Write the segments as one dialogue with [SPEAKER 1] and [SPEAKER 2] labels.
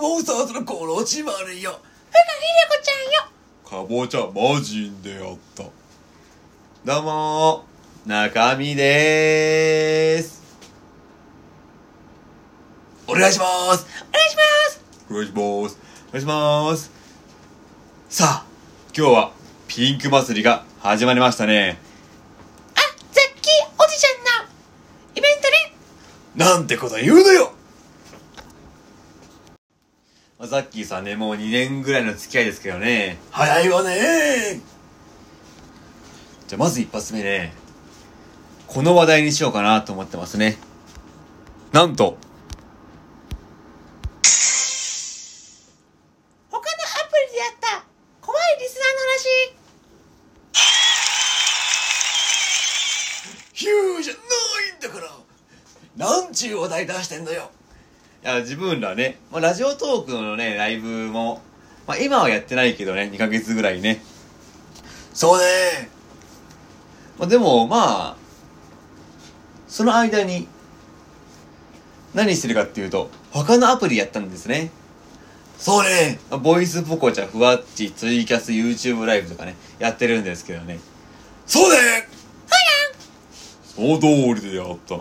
[SPEAKER 1] モンスターズのコロチマルよ。
[SPEAKER 2] ふかひでこちゃんよ。
[SPEAKER 3] かぼちゃマジンでやった。どうもー、中身でーす。
[SPEAKER 1] お願いします。
[SPEAKER 2] お願いします。
[SPEAKER 3] お願いします。お願いします。さあ、今日はピンク祭りが始まりましたね。
[SPEAKER 2] あ、ザッキーおじちゃんのイベントね。
[SPEAKER 1] なんてこと言うのよ。
[SPEAKER 3] まあザッキーさんね、もう2年ぐらいの付き合いですけどね。
[SPEAKER 1] 早いわね。
[SPEAKER 3] じゃあまず一発目ね、この話題にしようかなと思ってますね。なんと、
[SPEAKER 2] 他のアプリでやった怖いリスナーの話。
[SPEAKER 1] ヒューじゃないんだから。なんちゅう話題出してんのよ。
[SPEAKER 3] いや、自分らね、まあ、ラジオトークのね、ライブも、まあ、今はやってないけどね、2ヶ月ぐらいね。
[SPEAKER 1] そうね。
[SPEAKER 3] まあ、でも、まあ、その間に、何してるかっていうと、他のアプリやったんですね。
[SPEAKER 1] そうね。
[SPEAKER 3] まあボイスポコチャ、ふわっち、ツイキャス、YouTube ライブとかね、やってるんですけどね。
[SPEAKER 1] そうね。
[SPEAKER 3] その通りでやった。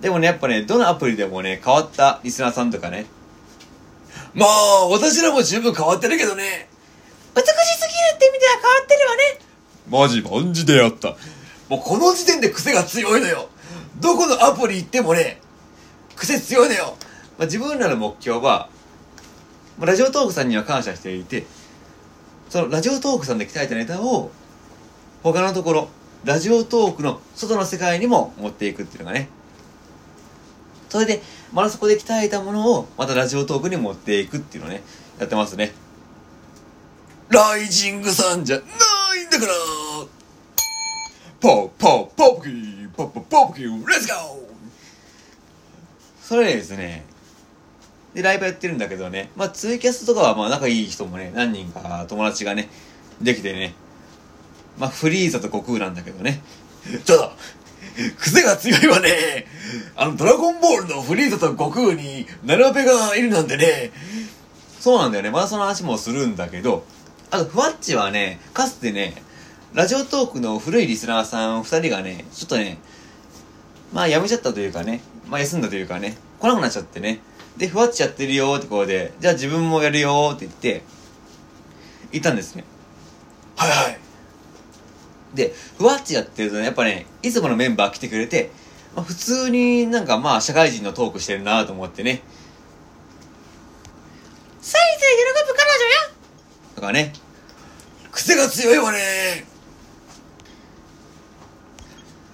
[SPEAKER 3] でもね、やっぱね、どのアプリでもね、変わったリスナーさんとかね、
[SPEAKER 1] まあ、私らも十分変わってるけどね。
[SPEAKER 2] 美しすぎるって意味では変わってるわね。
[SPEAKER 3] マジマジでやった。
[SPEAKER 1] もうこの時点で癖が強いのよ。どこのアプリ行ってもね、癖強いのよ。
[SPEAKER 3] まあ、自分らの目標は、まあラジオトークさんには感謝していて、そのラジオトークさんで鍛えたネタを、他のところ、ラジオトークの外の世界にも持っていくっていうのがね。それで、まだそこで鍛えたものを、またラジオトークに持っていくっていうのね、やってますね。
[SPEAKER 1] ライジングさんじゃないんだから。
[SPEAKER 3] ポーポーポープキーポーポーポープキー
[SPEAKER 1] Let's go
[SPEAKER 3] それでですね、で、ライブやってるんだけどね、まあ、ツイキャスとかは、まあ、仲いい人もね、何人か友達がね、できてね、まあ、フリーザと悟空なんだけどね、
[SPEAKER 1] ただ、癖が強いわね。あの、ドラゴンボールのフリーザと悟空に、ナラペがいるなんてね。
[SPEAKER 3] そうなんだよね、まだその話もするんだけど、あと、ふわっちはね、かつてね、ラジオトークの古いリスナーさん二人がね、ちょっとね、まあ、辞めちゃったというかね、まあ、休んだというかね、来なくなっちゃってね、で、ふわっちやってるよってことで、じゃあ自分もやるよって言って、いたんですね。
[SPEAKER 1] はいはい。
[SPEAKER 3] で、ふわっちやってるとね、やっぱね、いつものメンバー来てくれて、まあ、普通になんかまあ、社会人のトークしてるなと思ってね、
[SPEAKER 2] サイズで喜ぶ彼女よ。
[SPEAKER 3] とかね、
[SPEAKER 1] 癖が強いわね。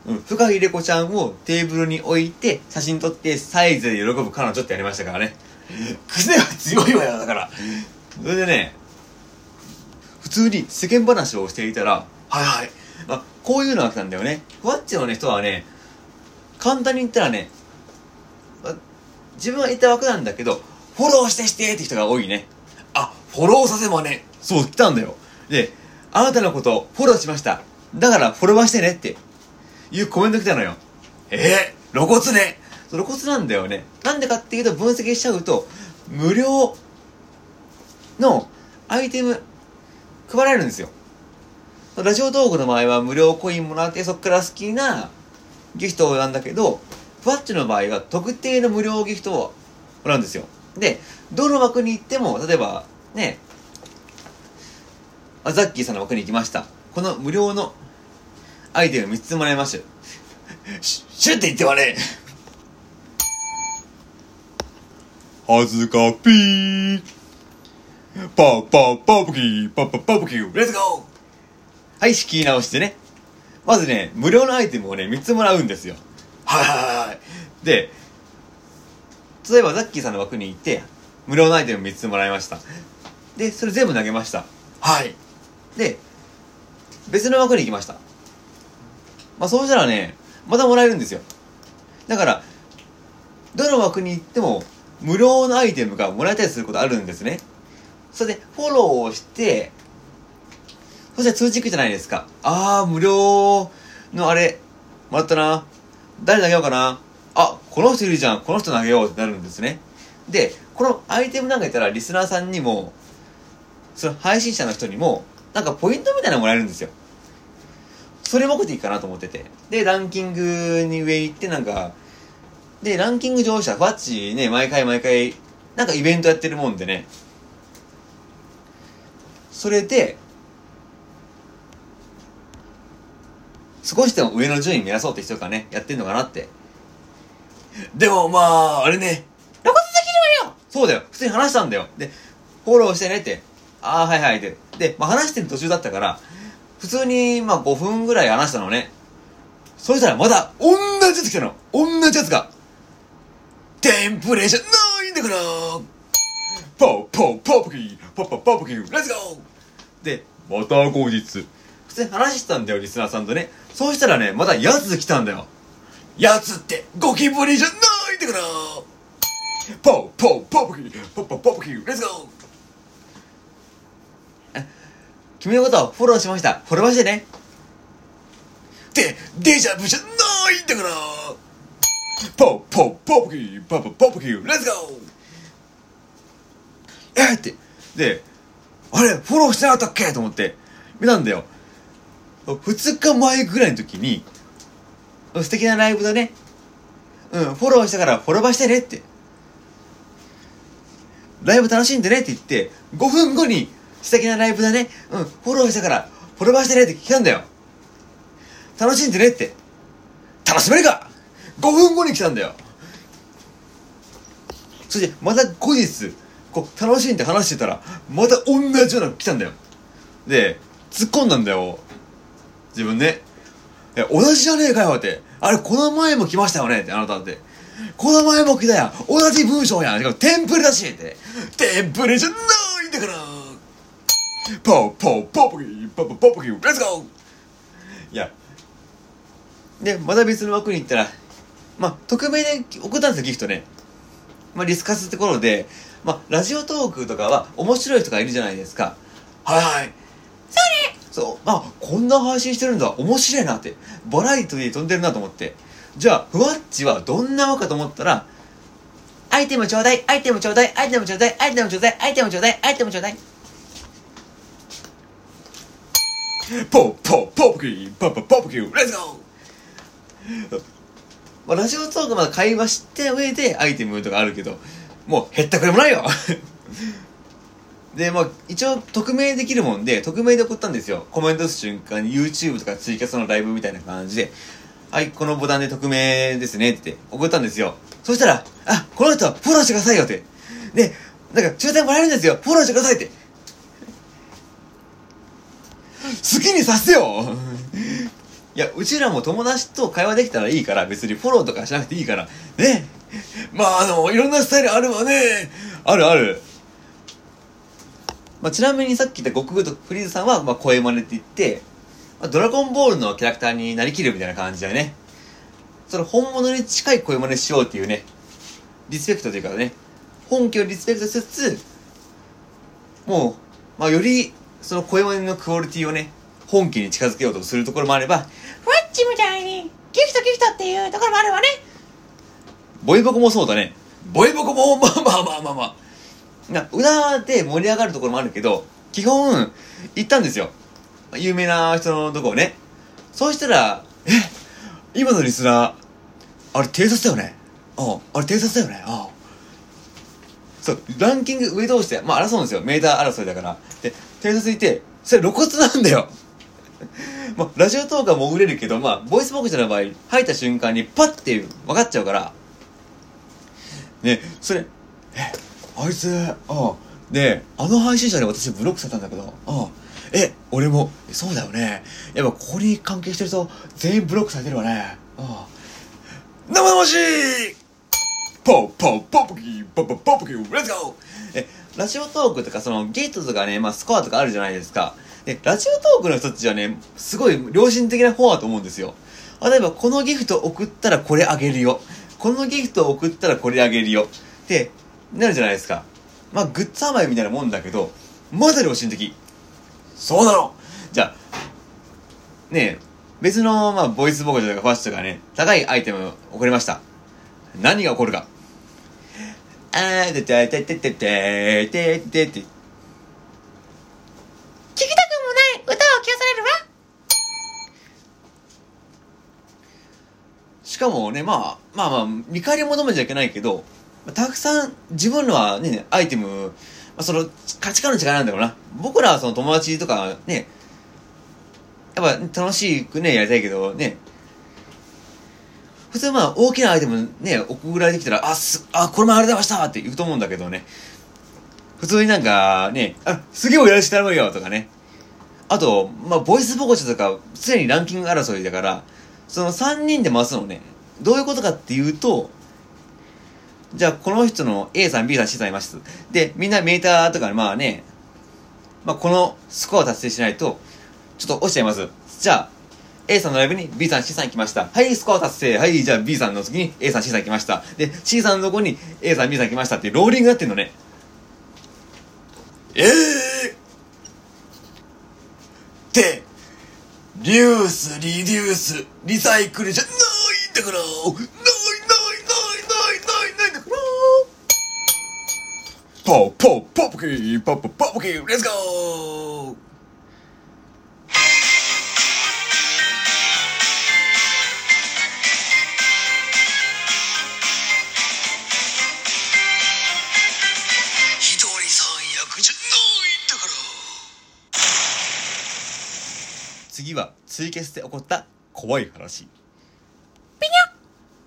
[SPEAKER 3] うん、深井レコちゃんをテーブルに置いて、写真撮って、サイズで喜ぶ彼女ってやりましたからね。
[SPEAKER 1] 癖が強いわよ、だから。
[SPEAKER 3] それでね、普通に世間話をしていたら、
[SPEAKER 1] はいはい。
[SPEAKER 3] あ、こういうのが来たんだよね。ふわっちのね、人はね、簡単に言ったらね、自分は言った枠なんだけど、フォローしてしてって人が多いね。
[SPEAKER 1] あ、フォローさせまね。
[SPEAKER 3] そう、来たんだよ。で、あなたのことフォローしました。だからフォロワーしてねっていうコメント来たのよ。
[SPEAKER 1] えー、露骨ね。
[SPEAKER 3] 露骨なんだよね。なんでかっていうと分析しちゃうと、無料のアイテム配られるんですよ。ラジオトークの場合は無料コインもらってそっから好きなギフトなんだけど、ふわっちの場合は特定の無料ギフトをもらうんですよ。で、どの枠に行っても、例えばね、あザッキーさんの枠に行きました。この無料のアイテム3つもらいました。
[SPEAKER 1] し、シュって言ってはね。
[SPEAKER 3] はずかぴー。パーパーパープキー、パーパーパープキー。
[SPEAKER 1] Let's go
[SPEAKER 3] はい、仕切り直してね。まずね、無料のアイテムをね、3つもらうんですよ。
[SPEAKER 1] はいはいはい。
[SPEAKER 3] で、例えばザッキーさんの枠に行って、無料のアイテム3つもらいました。で、それ全部投げました。
[SPEAKER 1] はい。
[SPEAKER 3] で、別の枠に行きました。まあそうしたらね、またもらえるんですよ。だから、どの枠に行っても、無料のアイテムがもらえたりすることあるんですね。それで、フォローをして、そしたら通知行くじゃないですか。あー、無料のあれ、もらったな。誰投げようかな。あ、この人いるじゃん。この人投げようってなるんですね。で、このアイテムなんか言ったらリスナーさんにも、その配信者の人にも、なんかポイントみたいなのもらえるんですよ。それ目的かなと思ってて。で、ランキングに上行ってなんか、で、ランキング上昇者、ファッチね、毎回毎回、なんかイベントやってるもんでね。それで、少しでも上の順位目指そうって人がね、やってんのかなって。
[SPEAKER 1] でもまあ、あれね。
[SPEAKER 2] 露骨すぎるわよ
[SPEAKER 3] そうだよ。普通に話したんだよ。で、フォローしてねって。ああ、はいはいって。で、まあ話してる途中だったから、普通に、まあ5分ぐらい話したのね。そしたらまだ、同じやつ来たの。同じやつが。
[SPEAKER 1] テンプレじゃないんだから。ポーポーポーポキー、ポッポッポーポキー、レッツゴー
[SPEAKER 3] で、また後日。普通に話してたんだよ、リスナーさんとね。そうしたらね、またやつ来たんだよ。
[SPEAKER 1] やつってゴキブリじゃないんだから。ポーポーポーポキ、ポッポッポーポキー、レッツゴー
[SPEAKER 3] 君のことをフォローしました。フォローしてね。
[SPEAKER 1] で、デジャブじゃないんだから。ポーポーポーポキ、ポッポッポーポキー、レッツゴー
[SPEAKER 3] えーって。で、あれ、フォローしてなかったっけ？と思って、見たんだよ。2日前ぐらいの時に、素敵なライブだね。うん、フォローしたからフォローバーしてねって。ライブ楽しんでねって言って、5分後に素敵なライブだね。うん、フォローしたからフォローバーしてねって来たんだよ。楽しんでねって。楽しめるか !5 分後に来たんだよ。そして、また後日、こう、楽しんで話してたら、また同じようなの来たんだよ。で、突っ込んだんだよ。自分ね。え、同じじゃねえかよって。あれ、この前も来ましたよねって、あなたって。この前も来たやん。同じ文章やん。しかもテンプレだしって。
[SPEAKER 1] テンプレじゃないんだから。ポポポポキ、ポポポキ、レッツゴー
[SPEAKER 3] いや。で、また別の枠に行ったら、まあ、匿名で送ったんですよ、ギフトね。まあ、リスカスって頃で、まあ、ラジオトークとかは面白い人がいるじゃないですか。
[SPEAKER 1] はいはい。
[SPEAKER 3] そう、あ、こんな配信してるんだ、面白いなって。バラエティで飛んでるなと思って。じゃあ、ふわっちはどんなわかと思ったら、
[SPEAKER 2] アイテムちょうだいアイテムちょうだいアイテムちょうだいアイテムちょうだいアイテムちょうだいアイテムちょうだい。
[SPEAKER 1] ポーポーポーポキー、ポーポーポーポキー、レッツゴー。
[SPEAKER 3] まあ、ラジオトークまだ会話して上でアイテムとかあるけど、もうへったくれもないよ。で、まあ、一応匿名できるもんで、匿名で送ったんですよ。コメント打つ瞬間に YouTube とかツイキャスのライブみたいな感じで、はい、このボタンで匿名ですねって送ったんですよ。そしたら、あ、この人はフォローしてくださいよって。で、なんか抽選もらえるんですよ。フォローしてくださいって。好きにさせよいや、うちらも友達と会話できたらいいから、別にフォローとかしなくていいから、ね。
[SPEAKER 1] まああの、いろんなスタイルあるわね。
[SPEAKER 3] あるある。まあ、ちなみにさっき言った悟空とフリーズさんは、まあ、声真似って言って、まあ、ドラゴンボールのキャラクターになりきるみたいな感じだよね。その本物に近い声真似しようっていうね、リスペクトというかね、本家をリスペクトしつつ、もう、まあ、より、その声真似のクオリティをね、本家に近づけようとするところもあれば、
[SPEAKER 2] フワッチみたいにギフトギフトっていうところもあるわね
[SPEAKER 3] ボイボコもそうだね。
[SPEAKER 1] ボイボコも、まあまあまあまあまあ。
[SPEAKER 3] な裏で盛り上がるところもあるけど、基本、行ったんですよ。有名な人のとこをね。そうしたら、え、今のリスナー、あれ偵察だよね？ああ、あれ偵察だよね？ああ。そう、ランキング上同士で、まあ争うんですよ。メーター争いだから。で、偵察いて、それ露骨なんだよ。まあ、ラジオトークは潜れるけど、まあ、ボイスボクチャの場合、入った瞬間にパッて分かっちゃうから、ね、それ、え、あいつ、ああ、で、あの配信者に私ブロックされたんだけど、ああ、え、俺も、そうだよね。やっぱここに関係してる人、全員ブロックされてるわね。ああ
[SPEAKER 1] 生々しいポーポーポーポキー、ポーポーポーポキー、レッツゴー。
[SPEAKER 3] え、ラジオトークとか、その、ゲートとかね、まあ、スコアとかあるじゃないですか。で、ラジオトークの人たちはね、すごい良心的な方だと思うんですよ。例えば、このギフト送ったらこれあげるよ。このギフト送ったらこれあげるよ。って、なるじゃないですか。まあ、グッズ販売みたいなもんだけど、まだ良心的。
[SPEAKER 1] そうなの
[SPEAKER 3] じゃあ、ねえ、別の、まあ、ボイスボコチャとかファッションとかね、高いアイテム送りました。何が起こるか。あーててててててててて
[SPEAKER 2] 聞きたくもない歌を聞かされるわ。
[SPEAKER 3] しかもね、まあ、まあまあ、見返り求めちゃいけないけど、たくさん自分のはね、アイテム、まあ、その価値観の違いなんだろうな。僕らはその友達とかね、やっぱ楽しくね、やりたいけどね、普通まあ大きなアイテムね、送られてきたら、あ、す、あ、これもありがとうございましたって言うと思うんだけどね。普通になんかね、あ、すげえおやらして頼むよとかね。あと、まあ、ボイスボコチとか、常にランキング争いだから、その3人で回すのね、どういうことかっていうと、じゃあこの人の A さん、B さん、C さんいます。で、みんなメーターとかまあね、まあこのスコア達成しないと、ちょっと落ちちゃいます。じゃあ、A さんのライブに B さん、C さん来ました。はい、スコア達成。はい、じゃあ B さんの次に A さん、C さん来ました。で、C さんのとこに A さん、B さん来ましたってローリングになってんのね。
[SPEAKER 1] ええって、リュース、リデュース、リサイクルじゃないんだからなポーポーポーポキーポーポーポーポキーレッツゴー一人三役じゃないんだから
[SPEAKER 3] 次はツイキャスで起こった怖い話。